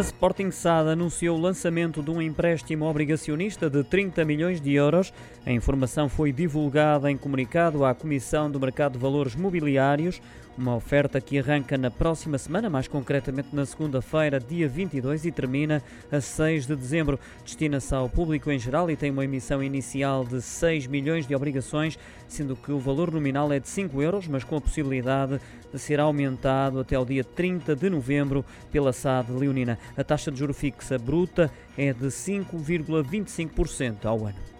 A Sporting SAD anunciou o lançamento de um empréstimo obrigacionista de 30 milhões de euros. A informação foi divulgada em comunicado à Comissão do Mercado de Valores Mobiliários, uma oferta que arranca na próxima semana, mais concretamente na segunda-feira, dia 22, e termina a 6 de dezembro. Destina-se ao público em geral e tem uma emissão inicial de 6 milhões de obrigações, sendo que o valor nominal é de 5 euros, mas com a possibilidade de ser aumentado até ao dia 30 de novembro pela SAD Leonina. A taxa de juro fixa bruta é de 5,25% ao ano.